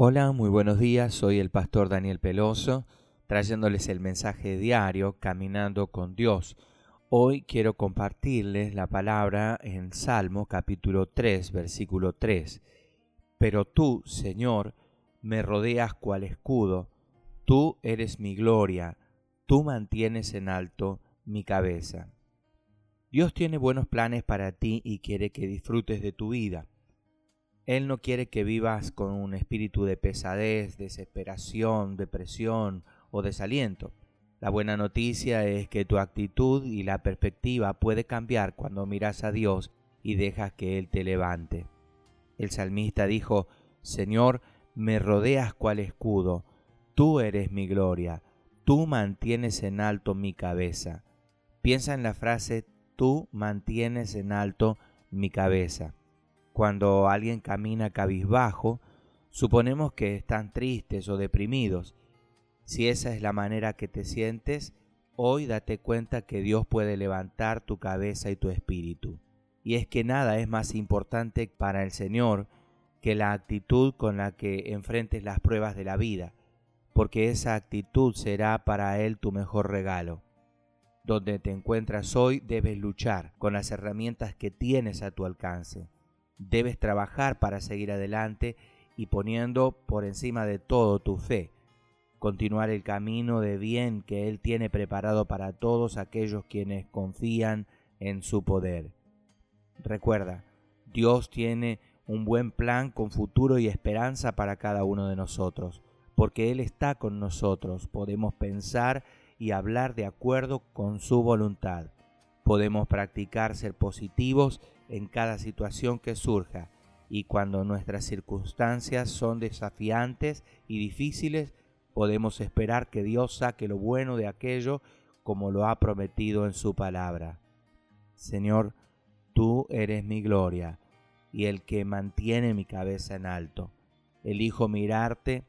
Hola, muy buenos días, soy el pastor Daniel Peloso, trayéndoles el mensaje diario Caminando con Dios. Hoy quiero compartirles la palabra en Salmo capítulo 3, versículo 3. Pero tú, Señor, me rodeas cual escudo, tú eres mi gloria, tú mantienes en alto mi cabeza. Dios tiene buenos planes para ti y quiere que disfrutes de tu vida. Él no quiere que vivas con un espíritu de pesadez, desesperación, depresión o desaliento. La buena noticia es que tu actitud y la perspectiva puede cambiar cuando miras a Dios y dejas que Él te levante. El salmista dijo, Señor, me rodeas cual escudo, tú eres mi gloria, tú mantienes en alto mi cabeza. Piensa en la frase, tú mantienes en alto mi cabeza. Cuando alguien camina cabizbajo, suponemos que están tristes o deprimidos. Si esa es la manera que te sientes, hoy date cuenta que Dios puede levantar tu cabeza y tu espíritu. Y es que nada es más importante para el Señor que la actitud con la que enfrentes las pruebas de la vida, porque esa actitud será para Él tu mejor regalo. Donde te encuentras hoy debes luchar con las herramientas que tienes a tu alcance Debes trabajar para seguir adelante y poniendo por encima de todo tu fe, continuar el camino de bien que Él tiene preparado para todos aquellos quienes confían en su poder. Recuerda, Dios tiene un buen plan con futuro y esperanza para cada uno de nosotros, porque Él está con nosotros, podemos pensar y hablar de acuerdo con su voluntad. Podemos practicar ser positivos en cada situación que surja y cuando nuestras circunstancias son desafiantes y difíciles, podemos esperar que Dios saque lo bueno de aquello como lo ha prometido en su palabra. Señor, tú eres mi gloria y el que mantiene mi cabeza en alto. Elijo mirarte,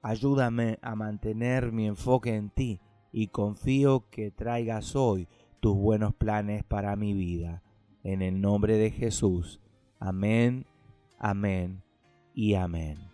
ayúdame a mantener mi enfoque en ti y confío que traigas hoy tus buenos planes para mi vida. En el nombre de Jesús. Amén, amén y amén.